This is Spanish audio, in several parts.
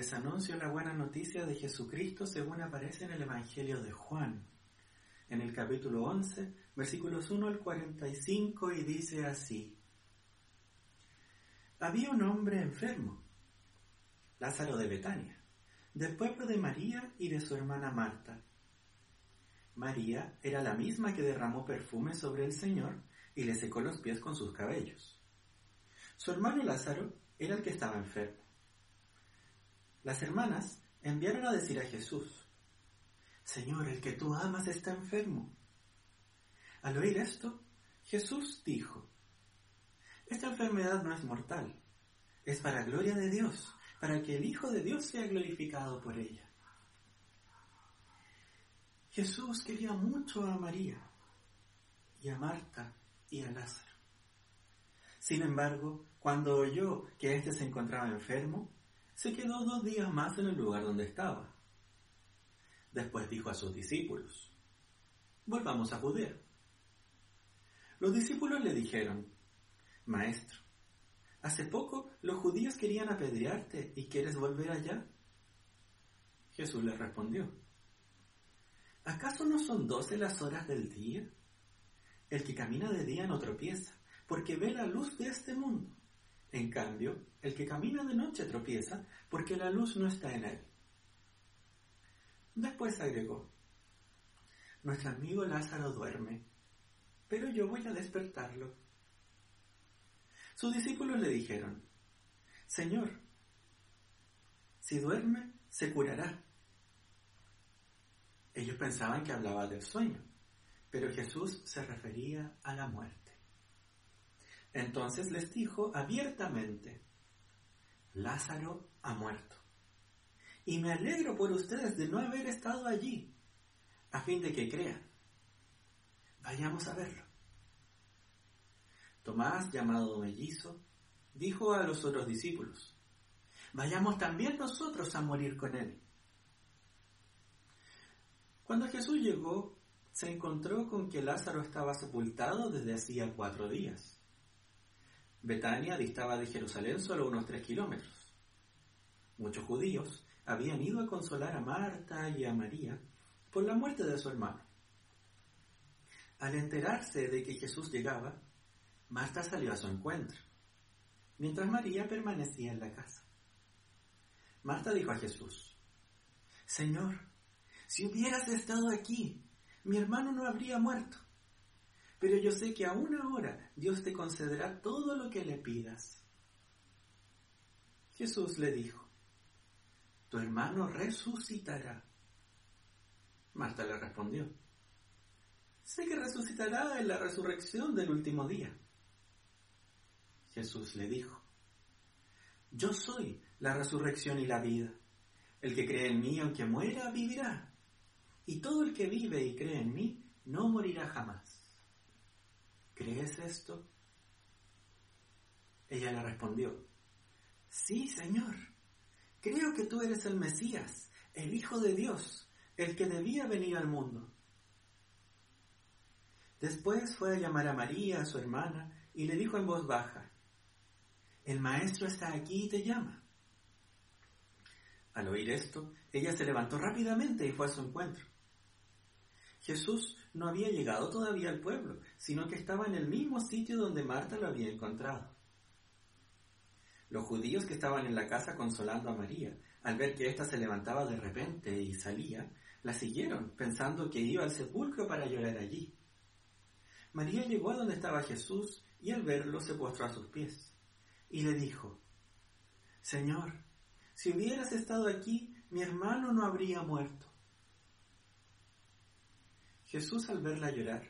Les anuncio la buena noticia de Jesucristo según aparece en el Evangelio de Juan, en el capítulo 11, versículos 1 al 45, y dice así. Había un hombre enfermo, Lázaro de Betania, del pueblo de María y de su hermana Marta. María era la misma que derramó perfume sobre el Señor y le secó los pies con sus cabellos. Su hermano Lázaro era el que estaba enfermo. Las hermanas enviaron a decir a Jesús, Señor, el que tú amas está enfermo. Al oír esto, Jesús dijo, Esta enfermedad no es mortal, es para gloria de Dios, para que el Hijo de Dios sea glorificado por ella. Jesús quería mucho a María y a Marta y a Lázaro. Sin embargo, cuando oyó que éste se encontraba enfermo, se quedó dos días más en el lugar donde estaba. Después dijo a sus discípulos, volvamos a Judea. Los discípulos le dijeron, Maestro, hace poco los judíos querían apedrearte y quieres volver allá. Jesús les respondió, ¿acaso no son doce las horas del día? El que camina de día no tropieza, porque ve la luz de este mundo. En cambio, el que camina de noche tropieza porque la luz no está en él. Después agregó, nuestro amigo Lázaro duerme, pero yo voy a despertarlo. Sus discípulos le dijeron, Señor, si duerme, se curará. Ellos pensaban que hablaba del sueño, pero Jesús se refería a la muerte. Entonces les dijo abiertamente, Lázaro ha muerto. Y me alegro por ustedes de no haber estado allí, a fin de que crean. Vayamos a verlo. Tomás, llamado mellizo, dijo a los otros discípulos, vayamos también nosotros a morir con él. Cuando Jesús llegó, se encontró con que Lázaro estaba sepultado desde hacía cuatro días. Betania distaba de Jerusalén solo unos tres kilómetros. Muchos judíos habían ido a consolar a Marta y a María por la muerte de su hermano. Al enterarse de que Jesús llegaba, Marta salió a su encuentro, mientras María permanecía en la casa. Marta dijo a Jesús, Señor, si hubieras estado aquí, mi hermano no habría muerto. Pero yo sé que aún ahora Dios te concederá todo lo que le pidas. Jesús le dijo, tu hermano resucitará. Marta le respondió, sé que resucitará en la resurrección del último día. Jesús le dijo, yo soy la resurrección y la vida. El que cree en mí, aunque muera, vivirá. Y todo el que vive y cree en mí, no morirá jamás. ¿Crees esto? Ella le respondió, sí, Señor, creo que tú eres el Mesías, el Hijo de Dios, el que debía venir al mundo. Después fue a llamar a María, su hermana, y le dijo en voz baja, el Maestro está aquí y te llama. Al oír esto, ella se levantó rápidamente y fue a su encuentro. Jesús no había llegado todavía al pueblo, sino que estaba en el mismo sitio donde Marta lo había encontrado. Los judíos que estaban en la casa consolando a María, al ver que ésta se levantaba de repente y salía, la siguieron, pensando que iba al sepulcro para llorar allí. María llegó a donde estaba Jesús y al verlo se postró a sus pies y le dijo, Señor, si hubieras estado aquí, mi hermano no habría muerto. Jesús al verla llorar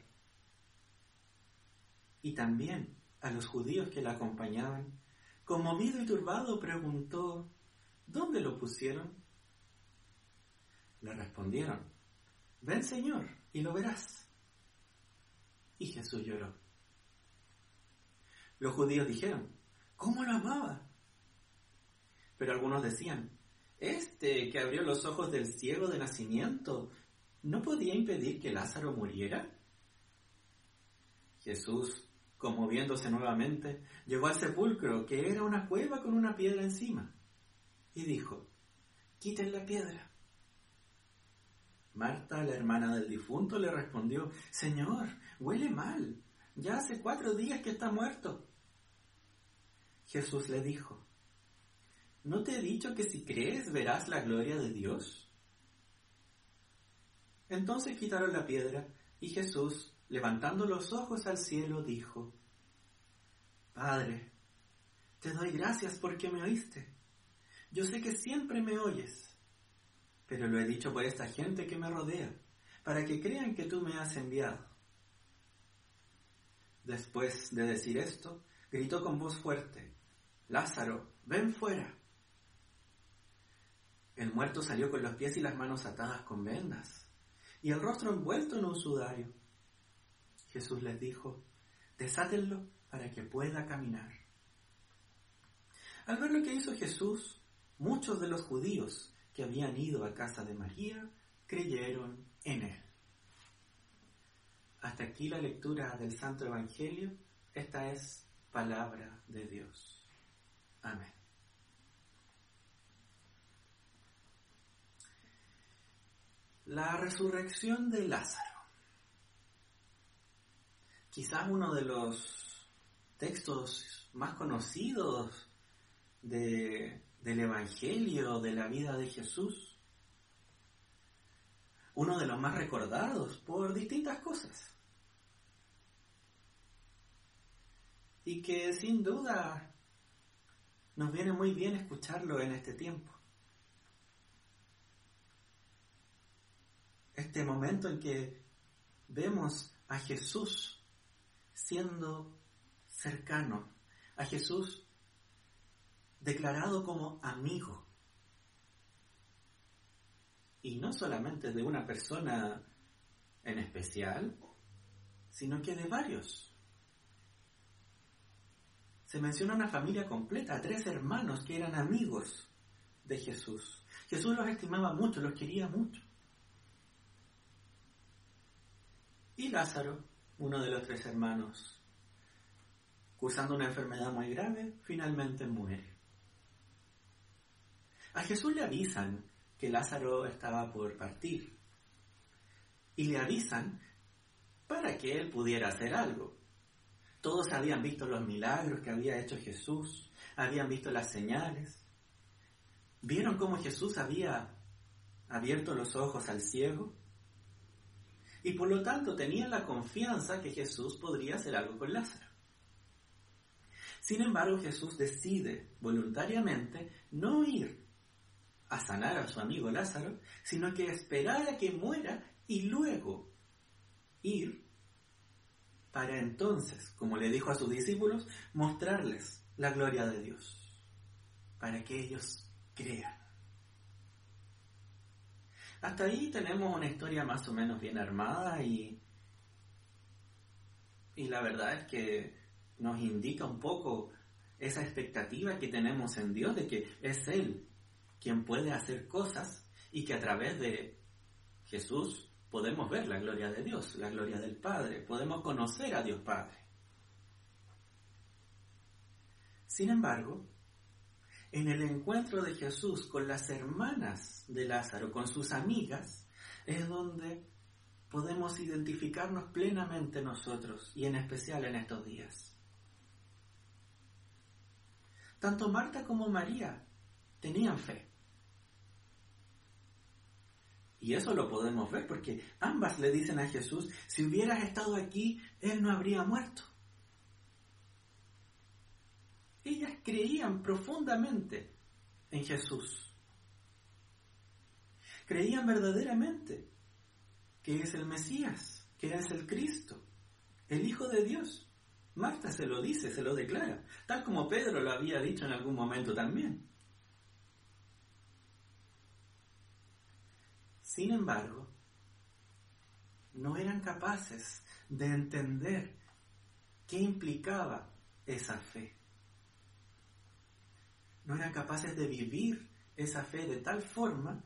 y también a los judíos que la acompañaban, conmovido y turbado, preguntó, ¿dónde lo pusieron? Le respondieron, ven Señor y lo verás. Y Jesús lloró. Los judíos dijeron, ¿cómo lo amaba? Pero algunos decían, este que abrió los ojos del ciego de nacimiento, ¿no podía impedir que Lázaro muriera? Jesús, conmoviéndose nuevamente, llegó al sepulcro, que era una cueva con una piedra encima, y dijo, quiten la piedra. Marta, la hermana del difunto, le respondió, Señor, huele mal, ya hace cuatro días que está muerto. Jesús le dijo, ¿no te he dicho que si crees verás la gloria de Dios? Entonces quitaron la piedra y Jesús, levantando los ojos al cielo, dijo, Padre, te doy gracias porque me oíste. Yo sé que siempre me oyes, pero lo he dicho por esta gente que me rodea, para que crean que tú me has enviado. Después de decir esto, gritó con voz fuerte, Lázaro, ven fuera. El muerto salió con los pies y las manos atadas con vendas y el rostro envuelto en un sudario. Jesús les dijo, desátenlo para que pueda caminar. Al ver lo que hizo Jesús, muchos de los judíos que habían ido a casa de María creyeron en él. Hasta aquí la lectura del Santo Evangelio. Esta es palabra de Dios. Amén. La resurrección de Lázaro. Quizás uno de los textos más conocidos de, del Evangelio, de la vida de Jesús. Uno de los más recordados por distintas cosas. Y que sin duda nos viene muy bien escucharlo en este tiempo. Este momento en que vemos a Jesús siendo cercano, a Jesús declarado como amigo. Y no solamente de una persona en especial, sino que de varios. Se menciona una familia completa, tres hermanos que eran amigos de Jesús. Jesús los estimaba mucho, los quería mucho. Y Lázaro, uno de los tres hermanos, cursando una enfermedad muy grave, finalmente muere. A Jesús le avisan que Lázaro estaba por partir. Y le avisan para que él pudiera hacer algo. Todos habían visto los milagros que había hecho Jesús, habían visto las señales, vieron cómo Jesús había abierto los ojos al ciego y por lo tanto tenían la confianza que Jesús podría hacer algo con Lázaro. Sin embargo, Jesús decide voluntariamente no ir a sanar a su amigo Lázaro, sino que esperar a que muera y luego ir para entonces, como le dijo a sus discípulos, mostrarles la gloria de Dios, para que ellos crean. Hasta ahí tenemos una historia más o menos bien armada y, y la verdad es que nos indica un poco esa expectativa que tenemos en Dios de que es Él quien puede hacer cosas y que a través de Jesús podemos ver la gloria de Dios, la gloria del Padre, podemos conocer a Dios Padre. Sin embargo, en el encuentro de Jesús con las hermanas de Lázaro, con sus amigas, es donde podemos identificarnos plenamente nosotros y en especial en estos días. Tanto Marta como María tenían fe. Y eso lo podemos ver porque ambas le dicen a Jesús, si hubieras estado aquí, Él no habría muerto. Ellas creían profundamente en Jesús. Creían verdaderamente que es el Mesías, que es el Cristo, el Hijo de Dios, Marta se lo dice, se lo declara, tal como Pedro lo había dicho en algún momento también. Sin embargo, no eran capaces de entender qué implicaba esa fe. No eran capaces de vivir esa fe de tal forma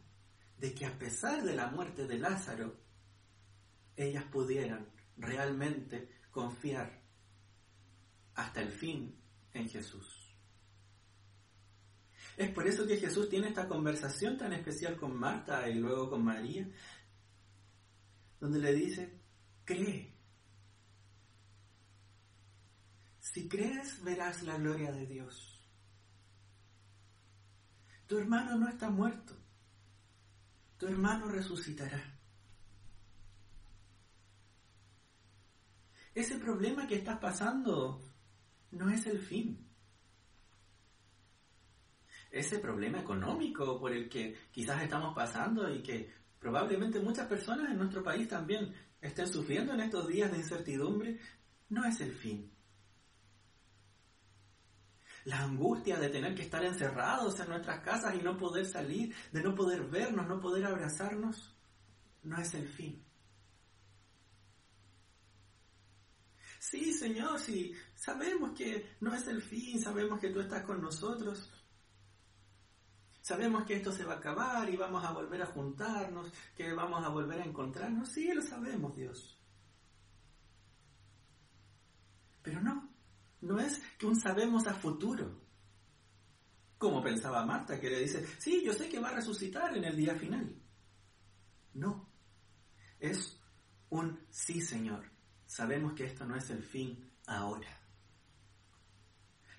de que a pesar de la muerte de Lázaro, ellas pudieran realmente confiar hasta el fin en Jesús. Es por eso que Jesús tiene esta conversación tan especial con Marta y luego con María, donde le dice, cree. Si crees, verás la gloria de Dios. Tu hermano no está muerto. Tu hermano resucitará. Ese problema que estás pasando no es el fin. Ese problema económico por el que quizás estamos pasando y que probablemente muchas personas en nuestro país también estén sufriendo en estos días de incertidumbre, no es el fin. La angustia de tener que estar encerrados en nuestras casas y no poder salir, de no poder vernos, no poder abrazarnos, no es el fin. Sí, Señor, sí, sabemos que no es el fin, sabemos que tú estás con nosotros. Sabemos que esto se va a acabar y vamos a volver a juntarnos, que vamos a volver a encontrarnos. Sí, lo sabemos, Dios. Pero no, no es que un sabemos a futuro. Como pensaba Marta, que le dice, sí, yo sé que va a resucitar en el día final. No, es un sí, Señor. Sabemos que esto no es el fin ahora.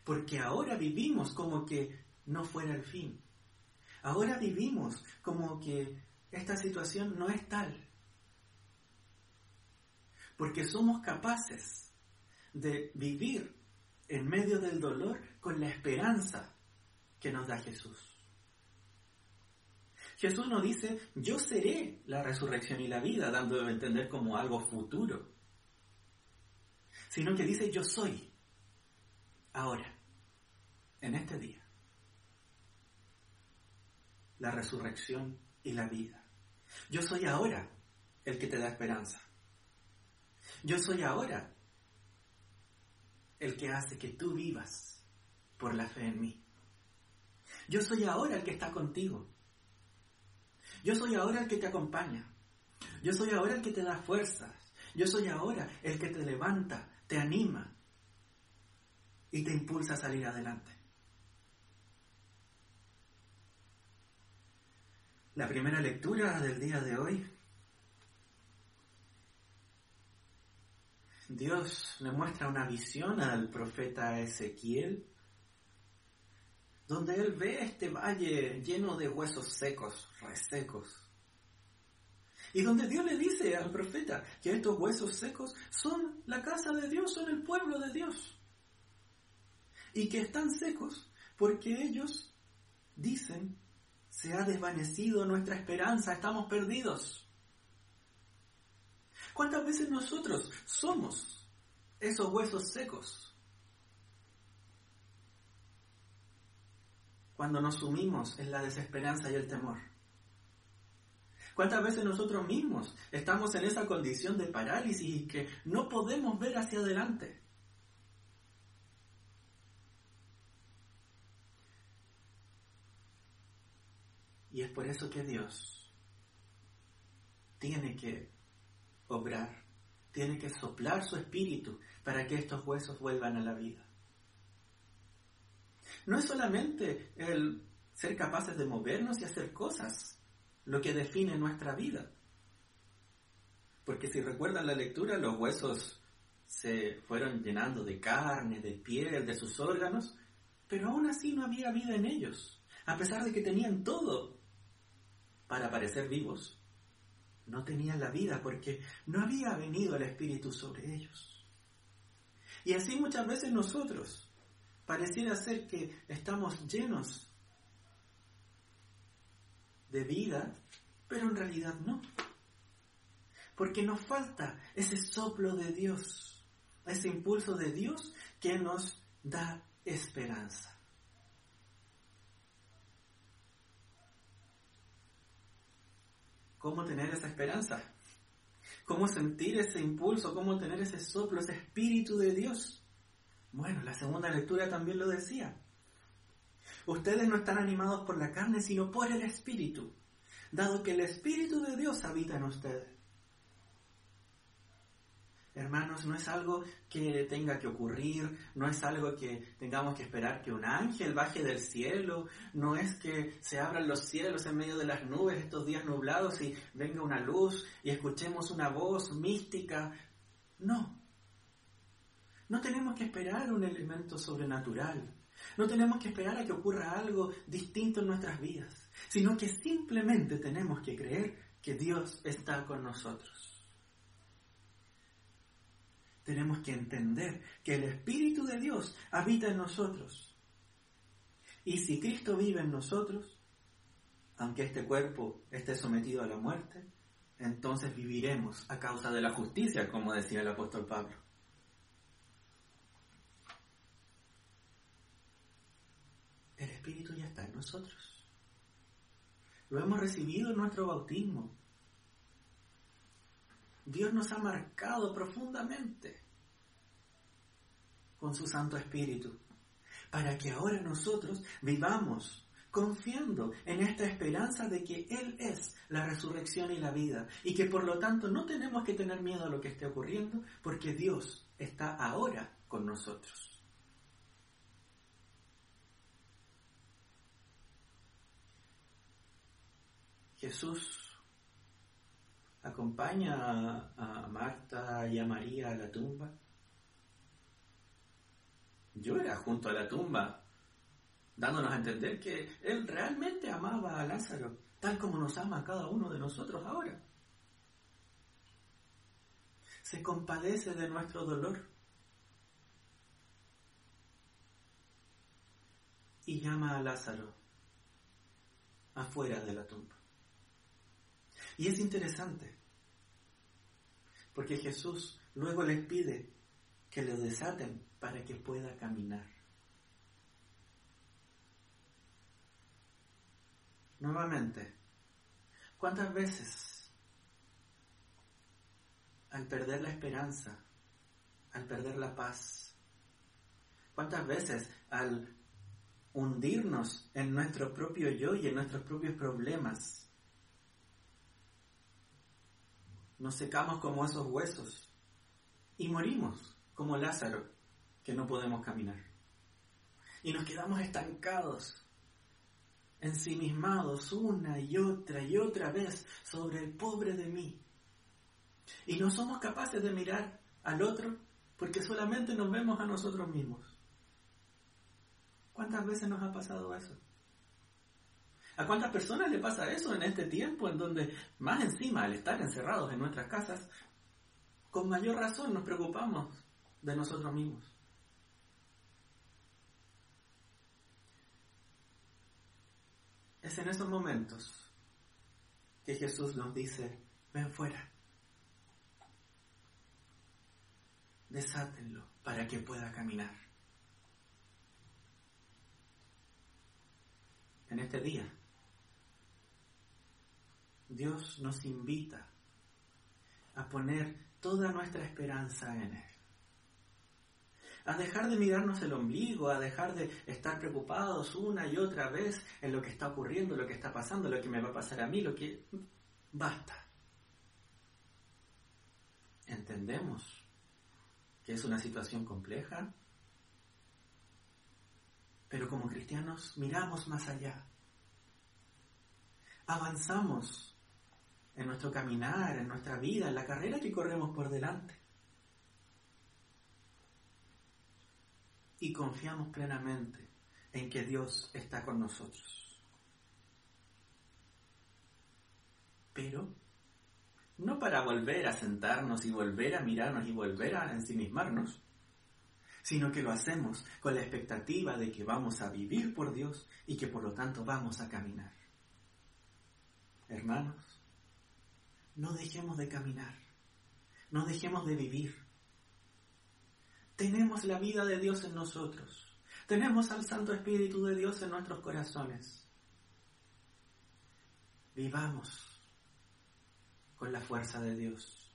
Porque ahora vivimos como que no fuera el fin. Ahora vivimos como que esta situación no es tal. Porque somos capaces de vivir en medio del dolor con la esperanza que nos da Jesús. Jesús nos dice, yo seré la resurrección y la vida, dando a entender como algo futuro. Sino que dice, yo soy ahora, en este día, la resurrección y la vida. Yo soy ahora el que te da esperanza. Yo soy ahora el que hace que tú vivas por la fe en mí. Yo soy ahora el que está contigo. Yo soy ahora el que te acompaña. Yo soy ahora el que te da fuerzas. Yo soy ahora el que te levanta, te anima y te impulsa a salir adelante. La primera lectura del día de hoy Dios le muestra una visión al profeta Ezequiel, donde él ve este valle lleno de huesos secos, resecos. Y donde Dios le dice al profeta que estos huesos secos son la casa de Dios, son el pueblo de Dios. Y que están secos porque ellos dicen, se ha desvanecido nuestra esperanza, estamos perdidos. ¿Cuántas veces nosotros somos esos huesos secos? Cuando nos sumimos en la desesperanza y el temor. ¿Cuántas veces nosotros mismos estamos en esa condición de parálisis y que no podemos ver hacia adelante? Y es por eso que Dios tiene que obrar, tiene que soplar su espíritu para que estos huesos vuelvan a la vida. No es solamente el ser capaces de movernos y hacer cosas lo que define nuestra vida. Porque si recuerdan la lectura, los huesos se fueron llenando de carne, de piel, de sus órganos, pero aún así no había vida en ellos, a pesar de que tenían todo para parecer vivos no tenían la vida porque no había venido el Espíritu sobre ellos. Y así muchas veces nosotros pareciera ser que estamos llenos de vida, pero en realidad no. Porque nos falta ese soplo de Dios ese impulso de Dios que nos da esperanza. ¿Cómo tener esa esperanza? ¿Cómo sentir ese impulso? ¿Cómo tener ese soplo, ese espíritu de Dios? Bueno, la segunda lectura también lo decía. Ustedes no están animados por la carne, sino por el espíritu, dado que el espíritu de Dios habita en ustedes. Hermanos, no es algo que tenga que ocurrir, no es algo que tengamos que esperar que un ángel baje del cielo, no es que se abran los cielos en medio de las nubes estos días nublados y venga una luz y escuchemos una voz mística. No. No tenemos que esperar un elemento sobrenatural. No tenemos que esperar a que ocurra algo distinto en nuestras vidas, sino que simplemente tenemos que creer que Dios está con nosotros tenemos que entender que el Espíritu de Dios habita en nosotros. Y si Cristo vive en nosotros, aunque este cuerpo esté sometido a la muerte, entonces viviremos a causa de la justicia, como decía el apóstol Pablo. El Espíritu ya está en nosotros. Lo hemos recibido en nuestro bautismo. Dios nos ha marcado profundamente con su Santo Espíritu, para que ahora nosotros vivamos confiando en esta esperanza de que Él es la resurrección y la vida, y que por lo tanto no tenemos que tener miedo a lo que esté ocurriendo, porque Dios está ahora con nosotros. Jesús acompaña a, Marta y a María a la tumba. Llora junto a la tumba, dándonos a entender que Él realmente amaba a Lázaro, tal como nos ama cada uno de nosotros ahora. Se compadece de nuestro dolor y llama a Lázaro afuera de la tumba. Y es interesante, porque Jesús luego les pide que lo desaten para que pueda caminar. Nuevamente, ¿cuántas veces al perder la esperanza, al perder la paz, cuántas veces al hundirnos en nuestro propio yo y en nuestros propios problemas, nos secamos como esos huesos y morimos como Lázaro, que no podemos caminar. Y nos quedamos estancados, ensimismados una y otra y otra vez sobre el pobre de mí. Y no somos capaces de mirar al otro porque solamente nos vemos a nosotros mismos. ¿Cuántas veces nos ha pasado eso? ¿A cuántas personas le pasa eso en este tiempo en donde más encima al estar encerrados en nuestras casas, con mayor razón nos preocupamos de nosotros mismos? Es en esos momentos que Jesús nos dice, ven fuera, desátenlo para que pueda caminar. En este día Dios nos invita a poner toda nuestra esperanza en Él. A dejar de mirarnos el ombligo, a dejar de estar preocupados una y otra vez en lo que está ocurriendo, lo que está pasando, lo que me va a pasar a mí, lo que... Basta. Entendemos que es una situación compleja, pero como cristianos miramos más allá. Avanzamos en nuestro caminar, en nuestra vida, en la carrera que corremos por delante. Y confiamos plenamente en que Dios está con nosotros. Pero no para volver a sentarnos y volver a mirarnos y volver a ensimismarnos, sino que lo hacemos con la expectativa de que vamos a vivir por Dios y que por lo tanto vamos a caminar. Hermanos, no dejemos de caminar, no dejemos de vivir. Tenemos la vida de Dios en nosotros. Tenemos al Santo Espíritu de Dios en nuestros corazones. Vivamos con la fuerza de Dios.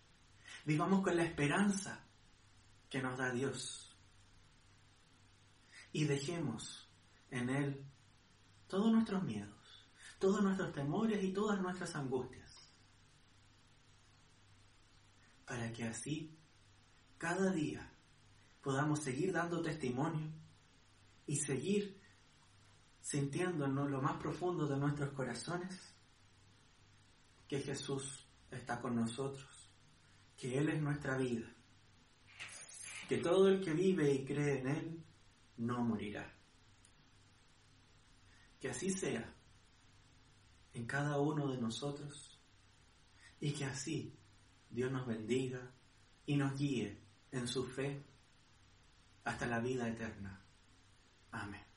Vivamos con la esperanza que nos da Dios. Y dejemos en Él todos nuestros miedos, todos nuestros temores y todas nuestras angustias. Para que así, cada día, podamos seguir dando testimonio y seguir sintiéndonos lo más profundo de nuestros corazones que Jesús está con nosotros, que Él es nuestra vida, que todo el que vive y cree en Él no morirá. Que así sea en cada uno de nosotros y que así Dios nos bendiga y nos guíe en su fe hasta la vida eterna. Amén.